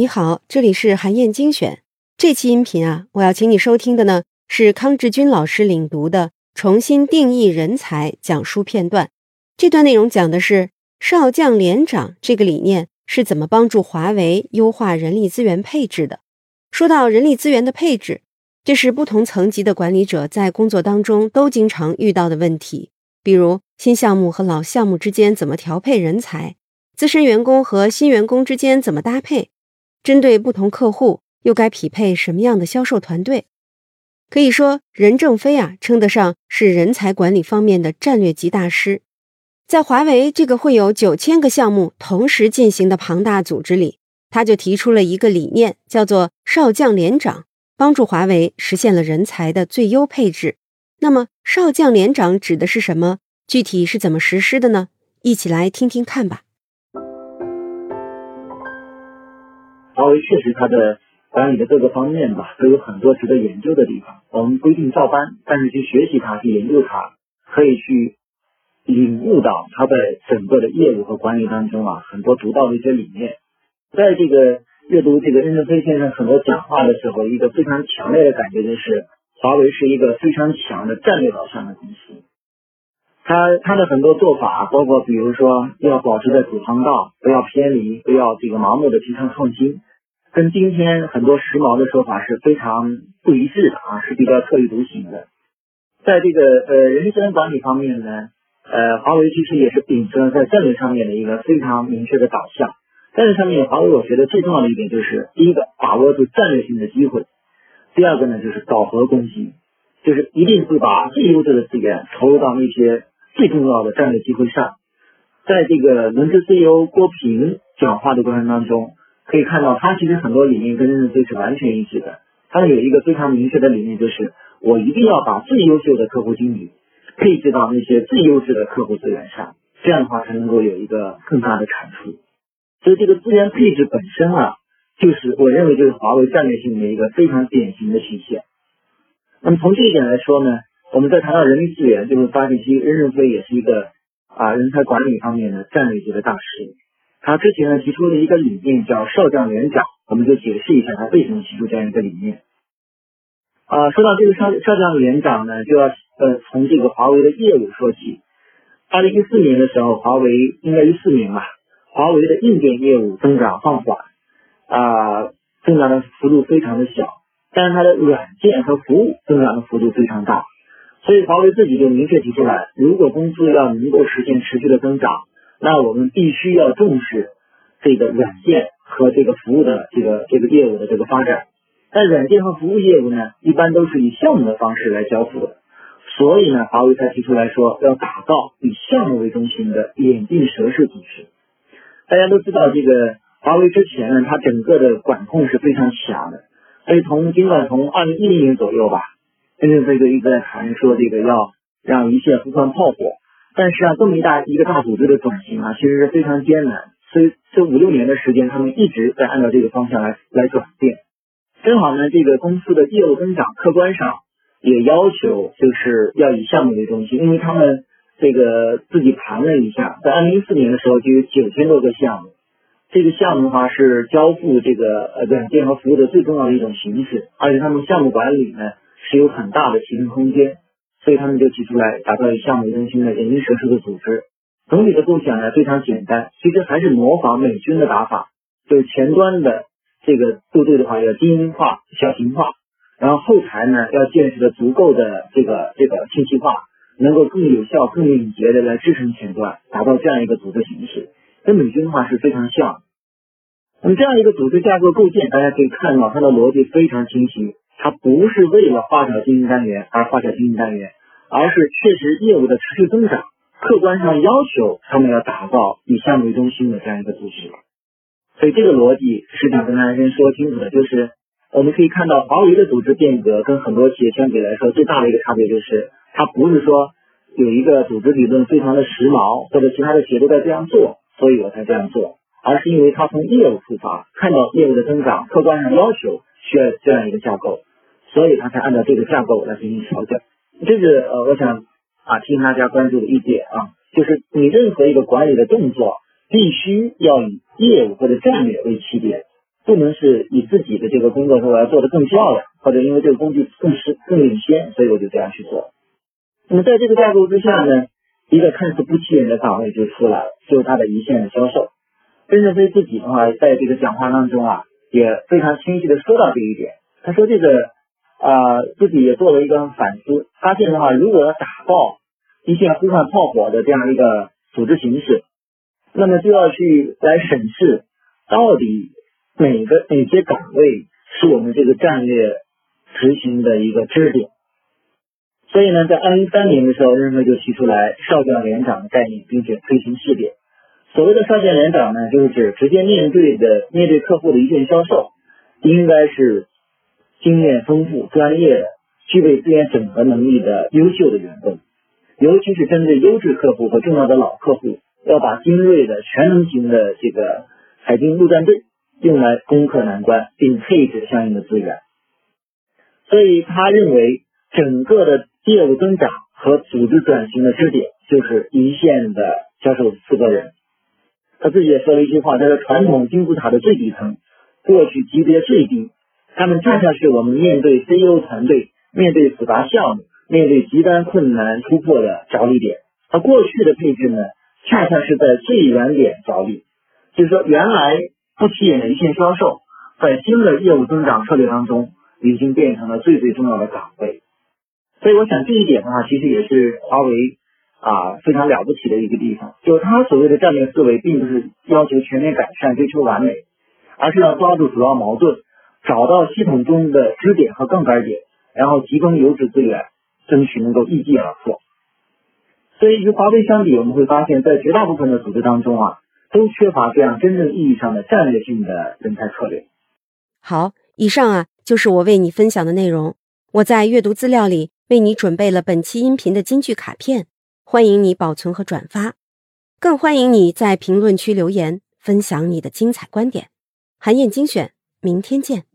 你好，这里是韩燕精选。这期音频啊，我要请你收听的呢是康志军老师领读的《重新定义人才》讲书片段。这段内容讲的是少将连长这个理念是怎么帮助华为优化人力资源配置的。说到人力资源的配置，这是不同层级的管理者在工作当中都经常遇到的问题，比如新项目和老项目之间怎么调配人才，资深员工和新员工之间怎么搭配。针对不同客户，又该匹配什么样的销售团队？可以说，任正非啊，称得上是人才管理方面的战略级大师。在华为这个会有九千个项目同时进行的庞大组织里，他就提出了一个理念，叫做“少将连长”，帮助华为实现了人才的最优配置。那么，“少将连长”指的是什么？具体是怎么实施的呢？一起来听听看吧。华为确实它的管理的各个方面吧，都有很多值得研究的地方。我们不一定照搬，但是去学习它，去研究它，可以去领悟到它在整个的业务和管理当中啊，很多独到的一些理念。在这个阅读这个任正非先生很多讲话的时候，一个非常强烈的感觉就是，华为是一个非常强的战略导向的公司。他他的很多做法，包括比如说要保持在主航道，不要偏离，不要这个盲目的提倡创新。跟今天很多时髦的说法是非常不一致的啊，是比较特立独行的。在这个呃人力资源管理方面呢，呃，华为其实也是秉承了在战略上面的一个非常明确的导向。战略上面，华为我觉得最重要的一点就是，第一个把握住战略性的机会，第二个呢就是饱和攻击，就是一定会把最优质的资源投入到那些最重要的战略机会上。在这个轮值 CEO 郭平讲话的过程当中。可以看到，他其实很多理念跟任正非是完全一致的。他有一个非常明确的理念，就是我一定要把最优秀的客户经理配置到那些最优质的客户资源上，这样的话才能够有一个更大的产出。所以这个资源配置本身啊，就是我认为就是华为战略性的一个非常典型的体现。那么从这一点来说呢，我们在谈到人力资源，就会发现其实任正非也是一个啊人才管理方面的战略级的大师。他之前呢提出了一个理念叫少将连长，我们就解释一下他为什么提出这样一个理念。啊，说到这个少少将连长呢，就要呃从这个华为的业务说起。二零一四年的时候，华为应该一四年吧，华为的硬件业务增长放缓，啊，增长的幅度非常的小，但是它的软件和服务增长的幅度非常大，所以华为自己就明确提出来，如果公司要能够实现持续的增长。那我们必须要重视这个软件和这个服务的这个这个业务的这个发展。但软件和服务业务呢，一般都是以项目的方式来交付的，所以呢，华为才提出来说要打造以项目为中心的眼镜蛇式组织。大家都知道，这个华为之前呢，它整个的管控是非常强的。所以从尽管从二零一零年左右吧，任正非就一直在谈说这个要让一线不放炮火。但是啊，这么一大一个大组织的转型啊，其实是非常艰难。所以这五六年的时间，他们一直在按照这个方向来来转变。正好呢，这个公司的业务增长，客观上也要求就是要以项目为中心，因为他们这个自己盘了一下，在二零一四年的时候就有九千多个项目。这个项目的话是交付这个呃软件和服务的最重要的一种形式，而且他们项目管理呢是有很大的提升空间。所以他们就提出来打造以项目为中心的人力设施的组织。总体的构想呢非常简单，其实还是模仿美军的打法，就是前端的这个部队的话要精英化、小型化，然后后台呢要建设的足够的这个这个信息化，能够更有效、更敏捷的来支撑前端，达到这样一个组织形式，跟美军的话是非常像。那么这样一个组织架构构建，大家可以看到它的逻辑非常清晰。它不是为了划小经营单元而划小经营单元，而是确实业务的持续增长，客观上要求他们要打造以项目为中心的这样一个组织。所以这个逻辑是想跟大家先说清楚的，就是我们可以看到华为的组织变革跟很多企业相比来说，最大的一个差别就是，它不是说有一个组织理论非常的时髦，或者其他的企业都在这样做，所以我才这样做，而是因为它从业务出发，看到业务的增长，客观上要求需要这样一个架构。所以他才按照这个架构来进行调整，这是呃，我想啊，提醒大家关注的一点啊，就是你任何一个管理的动作，必须要以业务或者战略为起点，不能是以自己的这个工作说我要做得更漂亮，或者因为这个工具更是更领先，所以我就这样去做。那么在这个架构之下呢，一个看似不起眼的岗位就出来了，就是他的一线的销售。任正非自己的话，在这个讲话当中啊，也非常清晰的说到这一点。他说这个啊，自己也做了一个反思，发现的话，如果要打爆一线呼唤炮火的这样一个组织形式，那么就要去来审视到底。哪个哪些岗位是我们这个战略执行的一个支点？所以呢，在二零一三年的时候，任正非就提出来少将连长的概念，并且推行试点。所谓的少将连长呢，就是指直接面对的面对客户的一线销售，应该是经验丰富、专业的、具备资源整合能力的优秀的员工，尤其是针对优质客户和重要的老客户，要把精锐的全能型的这个海军陆战队。用来攻克难关，并配置相应的资源。所以他认为，整个的业务增长和组织转型的支点就是一线的销售负责人。他自己也说了一句话：“他说，传统金字塔的最底层，过去级别最低，他们恰恰是我们面对 CEO 团队、面对复杂项目、面对极端困难突破的着力点。而过去的配置呢，恰恰是在最远点着力，就是说原来。”不起眼的一线销售，在新的业务增长策略当中，已经变成了最最重要的岗位。所以，我想这一点的话，其实也是华为啊非常了不起的一个地方。就是他所谓的战略思维，并不是要求全面改善、追求完美，而是要抓住主要矛盾，找到系统中的支点和杠杆点，然后集中优质资源，争取能够一击而破。所以，与华为相比，我们会发现，在绝大部分的组织当中啊。都缺乏这样真正意义上的战略性的人才策略。好，以上啊就是我为你分享的内容。我在阅读资料里为你准备了本期音频的金句卡片，欢迎你保存和转发，更欢迎你在评论区留言分享你的精彩观点。韩燕精选，明天见。